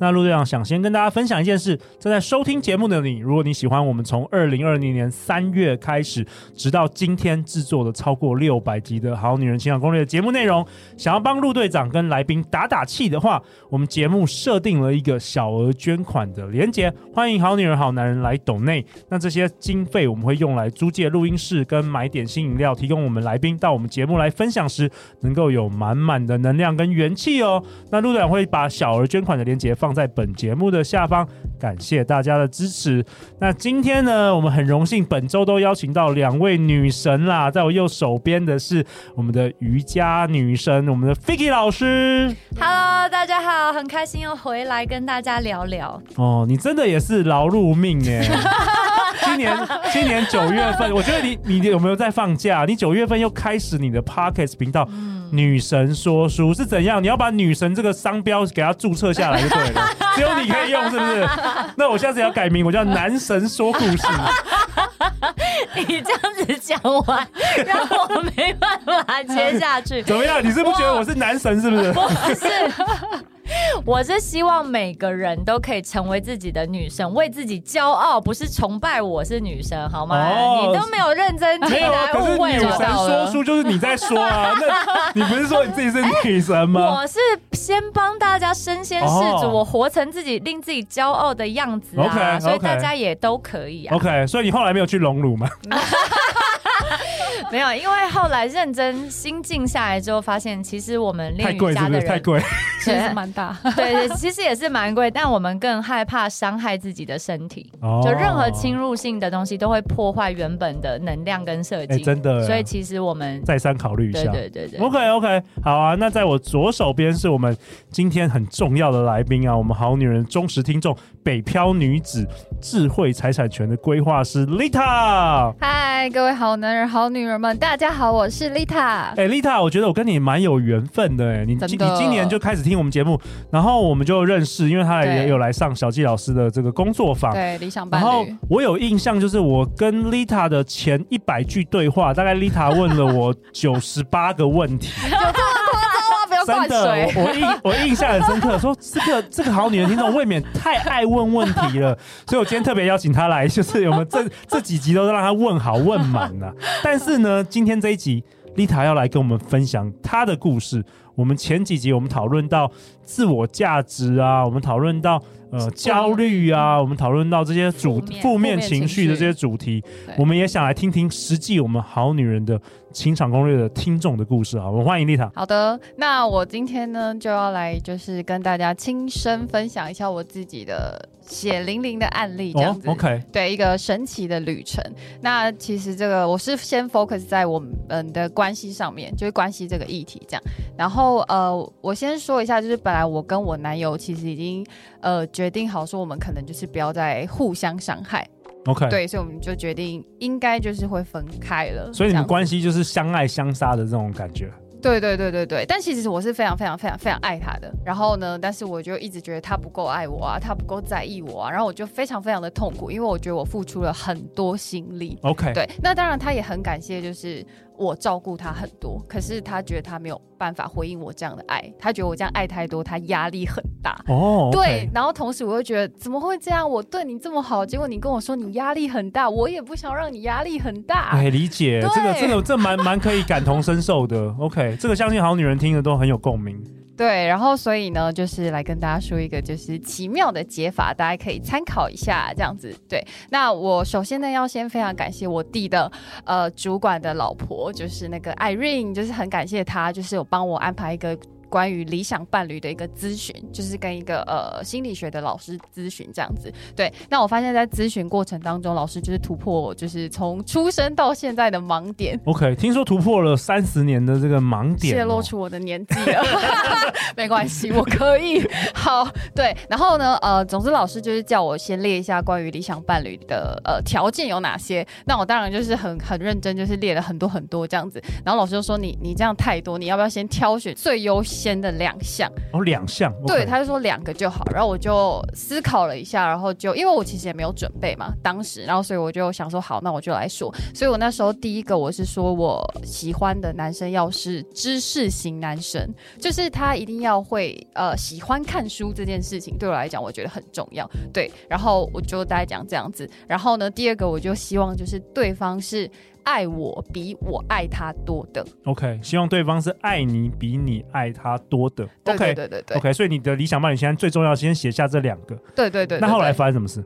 那陆队长想先跟大家分享一件事：正在收听节目的你，如果你喜欢我们从二零二零年三月开始，直到今天制作的超过六百集的《好女人情感攻略》的节目内容，想要帮陆队长跟来宾打打气的话，我们节目设定了一个小额捐款的连结，欢迎好女人好男人来抖内。那这些经费我们会用来租借录音室跟买点心饮料，提供我们来宾到我们节目来分享时，能够有满满的能量跟元气哦。那陆队长会把小额捐款的连结放。放在本节目的下方，感谢大家的支持。那今天呢，我们很荣幸本周都邀请到两位女神啦，在我右手边的是我们的瑜伽女神，我们的 Fiki 老师。Hello，大家好，很开心又回来跟大家聊聊。哦，你真的也是劳碌命哎！今年今年九月份，我觉得你你有没有在放假？你九月份又开始你的 Podcast 频道。嗯女神说书是怎样？你要把女神这个商标给它注册下来就对了，只有你可以用，是不是？那我下次要改名，我叫男神说故事。你这样子讲完，让我没办法接下去。怎么样？你是不觉得我是男神，是不是？不是。我是希望每个人都可以成为自己的女神，为自己骄傲，不是崇拜我是女神，好吗？哦、你都没有认真听，来误会女神说书就是你在说啊，那 你不是说你自己是女神吗？我是先帮大家身先士卒，哦、我活成自己令自己骄傲的样子啊，okay, 所以大家也都可以啊。OK，所以你后来没有去隆乳吗？没有，因为后来认真心静下来之后，发现其实我们练瑜伽的人太贵，其实蛮大。对，其实也是蛮贵，但我们更害怕伤害自己的身体。哦，就任何侵入性的东西都会破坏原本的能量跟设计。真的。所以其实我们再三考虑一下。对对对对。OK OK，好啊。那在我左手边是我们今天很重要的来宾啊，我们好女人忠实听众，北漂女子智慧财产权的规划师 Lita。嗨，各位好男人、好女人。大家好，我是丽塔。哎，丽塔，我觉得我跟你蛮有缘分的哎，你今你今年就开始听我们节目，然后我们就认识，因为他也有来上小纪老师的这个工作坊，对，理想伴侣。然后我有印象，就是我跟丽塔的前一百句对话，大概丽塔问了我九十八个问题。真的，我我印 我印象很深刻，说这个这个好女人听众未免太爱问问题了，所以我今天特别邀请她来，就是我们这这几集都是让她问好问满了。但是呢，今天这一集丽塔要来跟我们分享她的故事。我们前几集我们讨论到自我价值啊，我们讨论到呃焦虑啊，我们讨论到这些主负面情绪的这些主题，我们也想来听听实际我们好女人的。情场攻略的听众的故事啊，我们欢迎丽塔。好的，那我今天呢就要来就是跟大家亲身分享一下我自己的血淋淋的案例，这样子。Oh, OK，对，一个神奇的旅程。那其实这个我是先 focus 在我们的关系上面，就是关系这个议题这样。然后呃，我先说一下，就是本来我跟我男友其实已经呃决定好说，我们可能就是不要再互相伤害。OK，对，所以我们就决定应该就是会分开了。所以你们关系就是相爱相杀的这种感觉。对对对对对，但其实我是非常非常非常非常爱他的。然后呢，但是我就一直觉得他不够爱我啊，他不够在意我啊。然后我就非常非常的痛苦，因为我觉得我付出了很多心力。OK，对，那当然他也很感谢，就是。我照顾他很多，可是他觉得他没有办法回应我这样的爱，他觉得我这样爱太多，他压力很大。哦，对，然后同时我又觉得怎么会这样？我对你这么好，结果你跟我说你压力很大，我也不想让你压力很大。哎，理解，这个这个这蛮蛮可以感同身受的。OK，这个相信好女人听的都很有共鸣。对，然后所以呢，就是来跟大家说一个就是奇妙的解法，大家可以参考一下，这样子。对，那我首先呢，要先非常感谢我弟的呃主管的老婆，就是那个 Irene，就是很感谢他，就是有帮我安排一个。关于理想伴侣的一个咨询，就是跟一个呃心理学的老师咨询这样子。对，那我发现，在咨询过程当中，老师就是突破我，就是从出生到现在的盲点。OK，听说突破了三十年的这个盲点，泄露出我的年纪了，没关系，我可以。好，对，然后呢，呃，总之老师就是叫我先列一下关于理想伴侣的呃条件有哪些。那我当然就是很很认真，就是列了很多很多这样子。然后老师就说，你你这样太多，你要不要先挑选最优先的两项？哦，两项。对，他就说两个就好。然后我就思考了一下，然后就因为我其实也没有准备嘛，当时，然后所以我就想说，好，那我就来说。所以我那时候第一个我是说我喜欢的男生要是知识型男生，就是他一定要会呃喜欢看书这件事情，对我来讲我觉得很重要。对，然后我就大概讲这样子。然后呢，第二个我就希望就是对方是。爱我比我爱他多的，OK，希望对方是爱你比你爱他多的，OK，对对对，OK，所以你的理想伴侣现在最重要，先写下这两个，对对对，对，对。那后来发生什么事？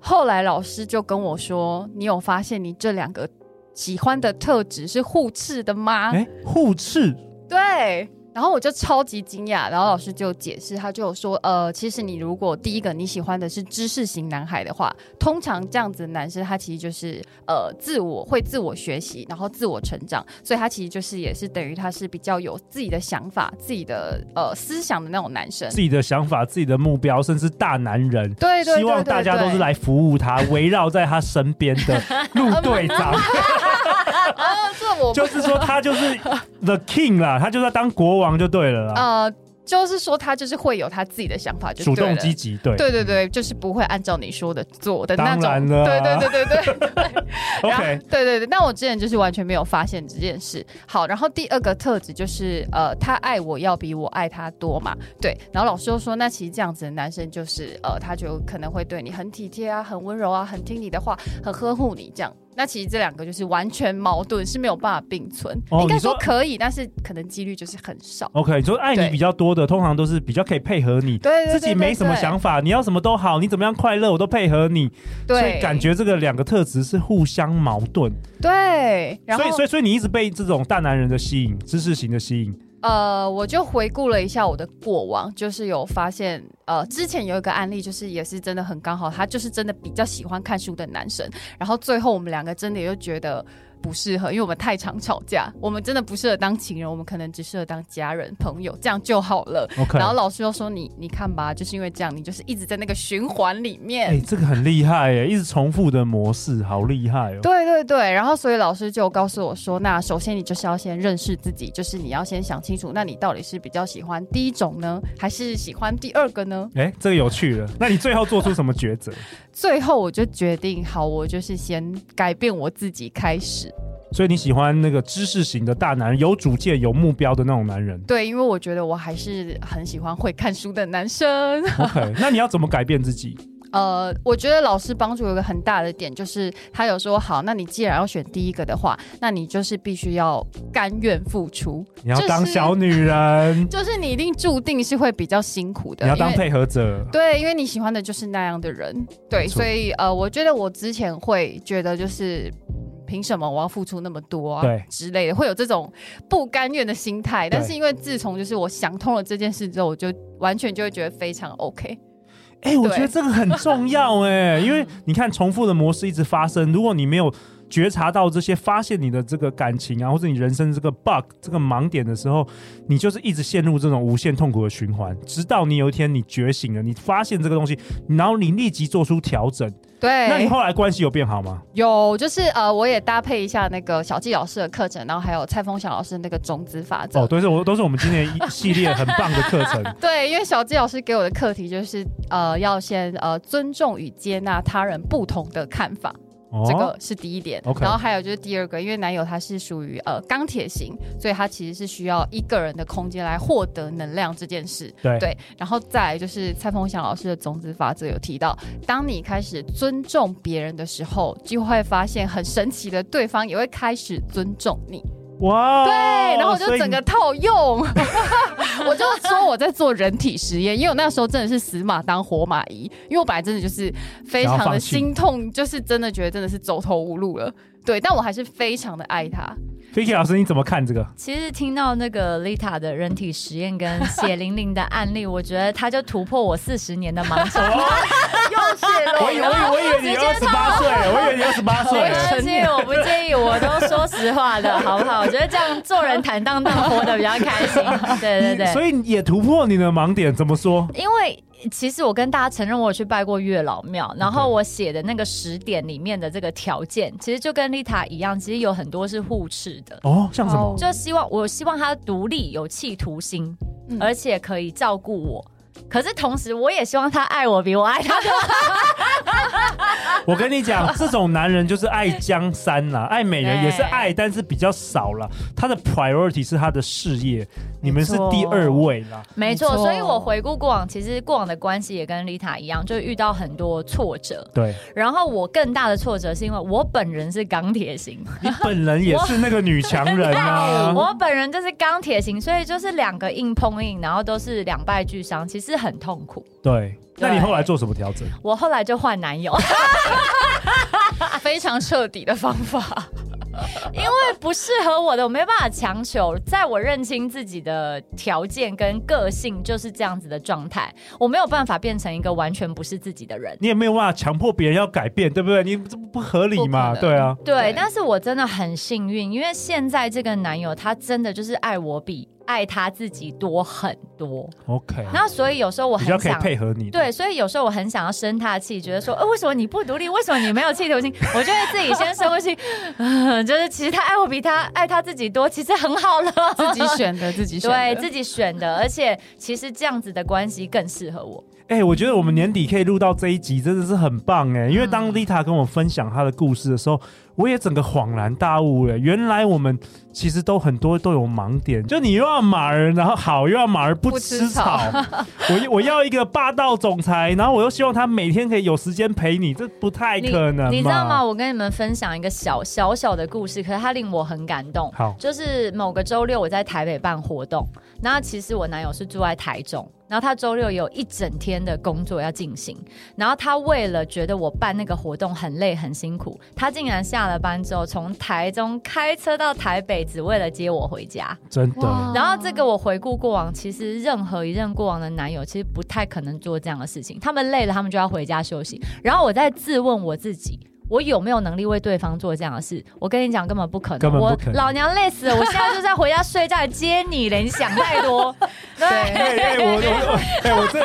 后来老师就跟我说：“你有发现你这两个喜欢的特质是互斥的吗？”哎，互斥，对。然后我就超级惊讶，然后老师就解释，他就说，呃，其实你如果第一个你喜欢的是知识型男孩的话，通常这样子的男生他其实就是呃自我会自我学习，然后自我成长，所以他其实就是也是等于他是比较有自己的想法、自己的呃思想的那种男生，自己的想法、自己的目标，甚至大男人，对对，对，对，对，对，希望大家都是来服务他，围绕在他身边的陆队长。啊，这我就是说，他就是 the king 啦，他就是要当国王就对了啦。呃，就是说他就是会有他自己的想法就主动积极，对，对对对，就是不会按照你说的做的那种。对对对对，对。OK，对对对，那我之前就是完全没有发现这件事。好，然后第二个特质就是呃，他爱我要比我爱他多嘛。对，然后老师又说，那其实这样子的男生就是呃，他就可能会对你很体贴啊，很温柔啊，很听你的话，很呵护你这样。那其实这两个就是完全矛盾，是没有办法并存。哦、应该说可以，但是可能几率就是很少。OK，你说爱你比较多的，通常都是比较可以配合你，对，自己没什么想法，你要什么都好，你怎么样快乐我都配合你。对，所以感觉这个两个特质是互相矛盾。对，所以所以所以你一直被这种大男人的吸引，知识型的吸引。呃，我就回顾了一下我的过往，就是有发现，呃，之前有一个案例，就是也是真的很刚好，他就是真的比较喜欢看书的男生，然后最后我们两个真的又觉得。不适合，因为我们太常吵架，我们真的不适合当情人，我们可能只适合当家人、朋友，这样就好了。然后老师又说：“你你看吧，就是因为这样，你就是一直在那个循环里面。”哎，这个很厉害哎，一直重复的模式，好厉害哦。对对对，然后所以老师就告诉我说：“那首先你就是要先认识自己，就是你要先想清楚，那你到底是比较喜欢第一种呢，还是喜欢第二个呢？”哎，这个有趣了。那你最后做出什么抉择？最后我就决定，好，我就是先改变我自己开始。所以你喜欢那个知识型的大男人，有主见、有目标的那种男人？对，因为我觉得我还是很喜欢会看书的男生。OK，那你要怎么改变自己？呃，我觉得老师帮助有一个很大的点，就是他有说，好，那你既然要选第一个的话，那你就是必须要甘愿付出。你要当小女人，就是，就是你一定注定是会比较辛苦的。你要当配合者，对，因为你喜欢的就是那样的人。对，所以呃，我觉得我之前会觉得就是。凭什么我要付出那么多啊？对，之类的，会有这种不甘愿的心态。但是因为自从就是我想通了这件事之后，我就完全就会觉得非常 OK。哎、欸，我觉得这个很重要哎，因为你看重复的模式一直发生，如果你没有觉察到这些，发现你的这个感情啊，或者你人生这个 bug 这个盲点的时候，你就是一直陷入这种无限痛苦的循环，直到你有一天你觉醒了，你发现这个东西，然后你立即做出调整。对，那你后来关系有变好吗？有，就是呃，我也搭配一下那个小纪老师的课程，然后还有蔡峰祥老师那个种子法则。哦，对，是我都是我们今年一系列很棒的课程。对，因为小纪老师给我的课题就是呃，要先呃尊重与接纳他人不同的看法。这个是第一点，okay. 然后还有就是第二个，因为男友他是属于呃钢铁型，所以他其实是需要一个人的空间来获得能量这件事。对，对，然后再来就是蔡丰祥老师的种子法则有提到，当你开始尊重别人的时候，就会发现很神奇的，对方也会开始尊重你。哇、wow，对，然后我就整个套用，我就说我在做人体实验，因为我那时候真的是死马当活马医，因为我本来真的就是非常的心痛，就是真的觉得真的是走投无路了。对，但我还是非常的爱他。Vicky 老师，你怎么看这个？其实听到那个 Lita 的人体实验跟血淋淋的案例，我觉得他就突破我四十年的盲肠。我以为我以为你二十八岁，我以为你二十八岁。而且我不介意，我都说实话的，好不好？我觉得这样做人坦荡荡，活得比较开心。对对对，所以也突破你的盲点，怎么说？因为。其实我跟大家承认，我有去拜过月老庙，然后我写的那个十点里面的这个条件，其实就跟丽塔一样，其实有很多是互斥的哦。像什么？就希望我希望他独立、有企图心，嗯、而且可以照顾我。可是同时，我也希望他爱我比我爱他多。我跟你讲，这种男人就是爱江山啦，爱美人也是爱，但是比较少了。他的 priority 是他的事业，你们是第二位啦。没错，所以我回顾过往，其实过往的关系也跟丽塔一样，就遇到很多挫折。对。然后我更大的挫折是因为我本人是钢铁型，你本人也是那个女强人啊。我本人就是钢铁型，所以就是两个硬碰硬，然后都是两败俱伤，其实很痛苦。对。那你后来做什么调整？我后来就换男友，非常彻底的方法。因为不适合我的，我没办法强求。在我认清自己的条件跟个性就是这样子的状态，我没有办法变成一个完全不是自己的人。你也没有办法强迫别人要改变，对不对？你这不合理嘛？对啊，对。对，但是我真的很幸运，因为现在这个男友他真的就是爱我比。爱他自己多很多，OK。那所以有时候我很想比较可以配合你，对，所以有时候我很想要生他的气，觉得说，呃，为什么你不独立？为什么你没有气头心？我就会自己先深呼吸，嗯，就是其实他爱我比他爱他自己多，其实很好了。自己选的，自己选的，对，自己选的，而且其实这样子的关系更适合我。哎、欸，我觉得我们年底可以录到这一集，真的是很棒哎！因为当丽塔跟我分享她的故事的时候，我也整个恍然大悟了。原来我们其实都很多都有盲点，就你又要马儿，然后好又要马儿不吃草。吃草我我要一个霸道总裁，然后我又希望他每天可以有时间陪你，这不太可能你。你知道吗？我跟你们分享一个小小小的故事，可是它令我很感动。好，就是某个周六我在台北办活动，那其实我男友是住在台中。然后他周六有一整天的工作要进行，然后他为了觉得我办那个活动很累很辛苦，他竟然下了班之后从台中开车到台北，只为了接我回家。真的。然后这个我回顾过往，其实任何一任过往的男友其实不太可能做这样的事情，他们累了，他们就要回家休息。然后我在自问我自己。我有没有能力为对方做这样的事？我跟你讲，根本不可能。可能。我老娘累死了，我现在就在回家睡觉接你了。你想太多。对，对，我我哎，我这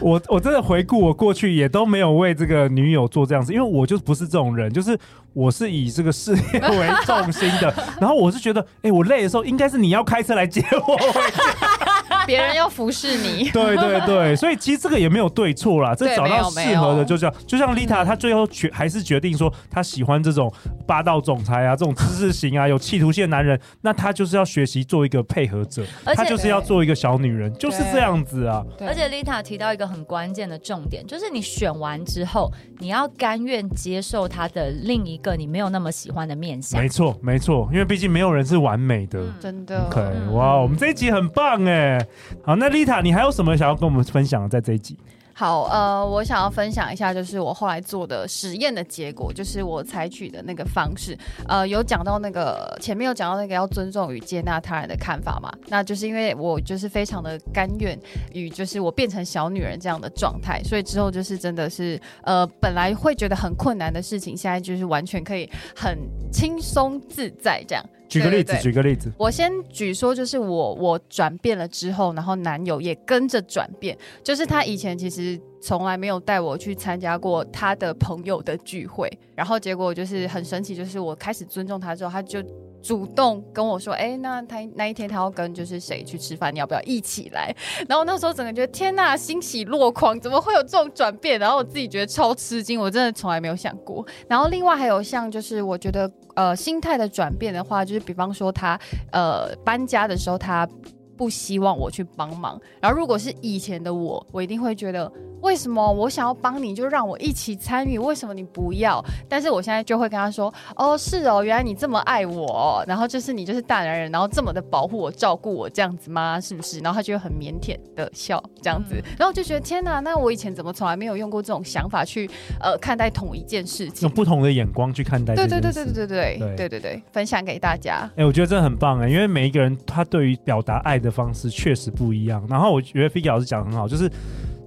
我我真的回顾我过去也都没有为这个女友做这样子，因为我就不是这种人，就是我是以这个事业为重心的。然后我是觉得，哎，我累的时候应该是你要开车来接我回家。别人要服侍你，对对对，所以其实这个也没有对错啦，这找到适合的就这样，就像丽塔，她最后决还是决定说她喜欢这种霸道总裁啊，这种知识型啊，有企图性的男人，那她就是要学习做一个配合者，她就是要做一个小女人，就是这样子啊。而且丽塔提到一个很关键的重点，就是你选完之后，你要甘愿接受他的另一个你没有那么喜欢的面相。没错没错，因为毕竟没有人是完美的，嗯、真的。OK，哇，我们这一集很棒哎。好，那丽塔，你还有什么想要跟我们分享的？在这一集？好，呃，我想要分享一下，就是我后来做的实验的结果，就是我采取的那个方式。呃，有讲到那个前面有讲到那个要尊重与接纳他人的看法嘛？那就是因为我就是非常的甘愿与就是我变成小女人这样的状态，所以之后就是真的是呃，本来会觉得很困难的事情，现在就是完全可以很轻松自在这样。举个例子，举个例子，我先举说，就是我我转变了之后，然后男友也跟着转变，就是他以前其实从来没有带我去参加过他的朋友的聚会，然后结果就是很神奇，就是我开始尊重他之后，他就。主动跟我说，哎、那他那一天他要跟就是谁去吃饭，你要不要一起来？然后那时候整个觉得天呐，欣喜若狂，怎么会有这种转变？然后我自己觉得超吃惊，我真的从来没有想过。然后另外还有像就是我觉得呃心态的转变的话，就是比方说他呃搬家的时候，他不希望我去帮忙。然后如果是以前的我，我一定会觉得。为什么我想要帮你就让我一起参与？为什么你不要？但是我现在就会跟他说，哦，是哦，原来你这么爱我，然后就是你就是大男人，然后这么的保护我、照顾我这样子吗？是不是？然后他就会很腼腆的笑这样子，然后我就觉得天哪，那我以前怎么从来没有用过这种想法去呃看待同一件事情，用不同的眼光去看待。对对对对对对对对对对对，分享给大家。哎、欸，我觉得这很棒哎，因为每一个人他对于表达爱的方式确实不一样。然后我觉得 Vicky 老师讲的很好，就是。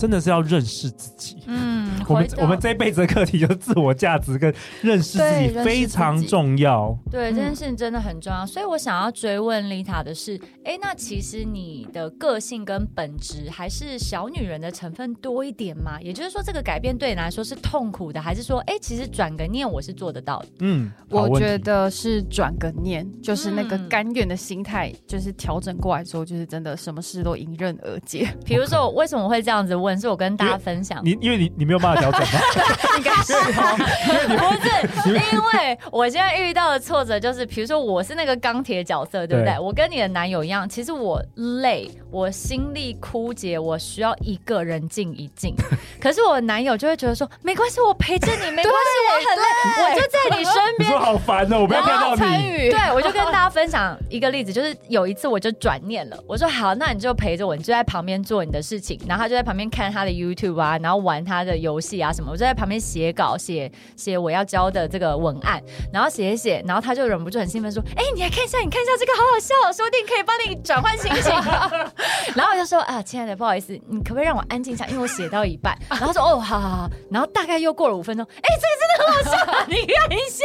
真的是要认识自己。嗯，我们我们这辈子的课题就是自我价值跟认识自己非常重要。对，这件事情真的很重要。所以我想要追问丽塔的是，哎，那其实你的个性跟本质还是小女人的成分多一点吗？也就是说，这个改变对你来说是痛苦的，还是说，哎，其实转个念我是做得到的？嗯，我觉得是转个念，就是那个甘愿的心态，就是调整过来之后，就是真的什么事都迎刃而解。比如说，我为什么会这样子问？是我跟大家分享，你因为你你没有办法调整吗？应该是哦，不是，因为我现在遇到的挫折就是，比如说我是那个钢铁角色，对不对？我跟你的男友一样，其实我累，我心力枯竭，我需要一个人静一静。可是我男友就会觉得说，没关系，我陪着你，没关系，我很累，我就在你身边。你说好烦哦，我不要看到你。参与，对，我就跟大家分享一个例子，就是有一次我就转念了，我说好，那你就陪着我，你就在旁边做你的事情，然后他就在旁边看。看他的 YouTube 啊，然后玩他的游戏啊什么，我就在旁边写稿，写写我要教的这个文案，然后写一写，然后他就忍不住很兴奋说：“哎、欸，你来看一下，你看一下这个好好笑，说不定可以帮你转换心情。”然后我就说：“啊，亲爱的，不好意思，你可不可以让我安静一下？因为我写到一半。”然后说：“哦，好好好。”然后大概又过了五分钟，哎、欸，这个真的很好笑，你看一下，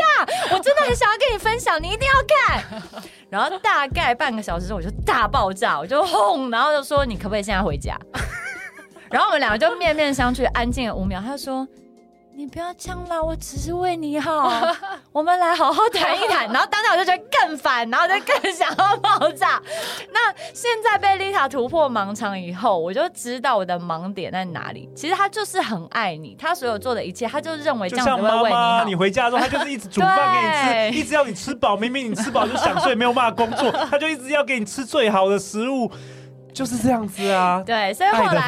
我真的很想要跟你分享，你一定要看。然后大概半个小时之后，我就大爆炸，我就轰，然后就说：“你可不可以现在回家？” 然后我们两个就面面相觑，安静了五秒。他说：“你不要这样啦，我只是为你好，我们来好好谈一谈。”然后当下我就觉得更烦，然后就更想要爆炸。那现在被丽塔突破盲肠以后，我就知道我的盲点在哪里。其实他就是很爱你，他所有做的一切，他就认为这样子会为你好。你回家之后，他就是一直煮饭给你吃，一直要你吃饱。明明你吃饱就想睡，没有办法工作，他就一直要给你吃最好的食物。就是这样子啊，对，所以后来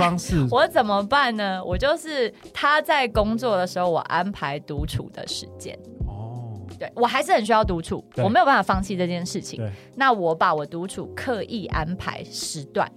我怎么办呢？我就是他在工作的时候，我安排独处的时间。哦，对，我还是很需要独处，我没有办法放弃这件事情。那我把我独处刻意安排时段。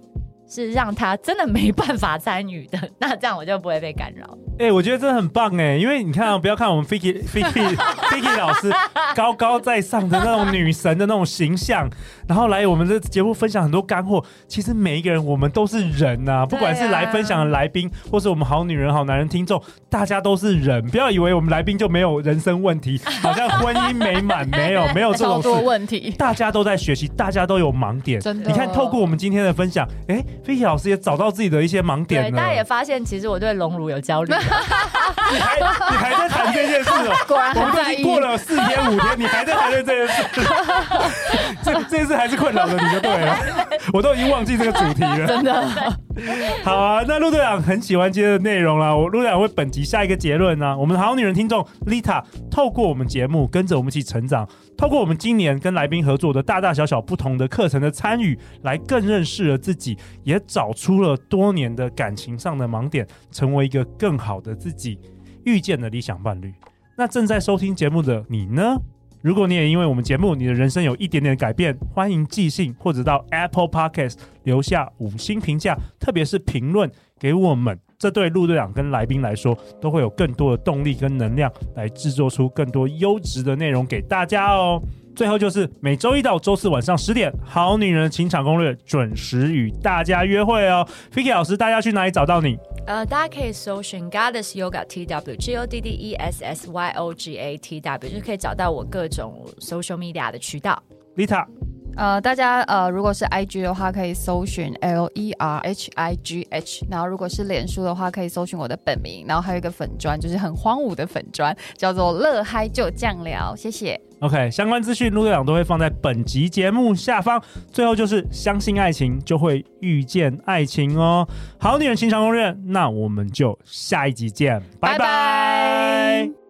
是让他真的没办法参与的，那这样我就不会被干扰。哎、欸，我觉得真的很棒哎，因为你看啊，不要看我们 Vicky Vicky Vicky 老师高高在上的那种女神的那种形象，然后来我们的节目分享很多干货。其实每一个人，我们都是人呐、啊，不管是来分享的来宾，或是我们好女人好男人听众，大家都是人。不要以为我们来宾就没有人生问题，好像婚姻美满，没有 没有这种多问题。大家都在学习，大家都有盲点。真的，你看透过我们今天的分享，哎、老师也找到自己的一些盲点了，大家也发现其实我对隆乳有焦虑。你还你还在谈这件事哦？果然我们都已经过了四天五天，你还在谈论这件事？这这件事还是困扰着你就对了。我都已经忘记这个主题了，真的。好啊，那陆队长很喜欢今天的内容啦。我陆队长为本集下一个结论呢、啊。我们好女人听众 Lita 透过我们节目跟着我们一起成长，透过我们今年跟来宾合作的大大小小不同的课程的参与，来更认识了自己，也找出了多年的感情上的盲点，成为一个更好的自己，遇见了理想伴侣。那正在收听节目的你呢？如果你也因为我们节目，你的人生有一点点改变，欢迎寄信或者到 Apple Podcast 留下五星评价，特别是评论给我们，这对陆队长跟来宾来说，都会有更多的动力跟能量，来制作出更多优质的内容给大家哦。最后就是每周一到周四晚上十点，《好女人的情场攻略》准时与大家约会哦。Vicky 老师，大家去哪里找到你？呃，大家可以搜寻 Goddess Yoga T W G O D D E S S Y O G A T W，就可以找到我各种 social media 的渠道。Lita，呃，大家呃，如果是 IG 的话，可以搜寻 L E R H I G H，然后如果是脸书的话，可以搜寻我的本名，然后还有一个粉砖，就是很荒芜的粉砖，叫做乐嗨就酱聊，谢谢。OK，相关资讯陆队长都会放在本集节目下方。最后就是相信爱情，就会遇见爱情哦。好女人情场攻略，那我们就下一集见，拜拜。拜拜。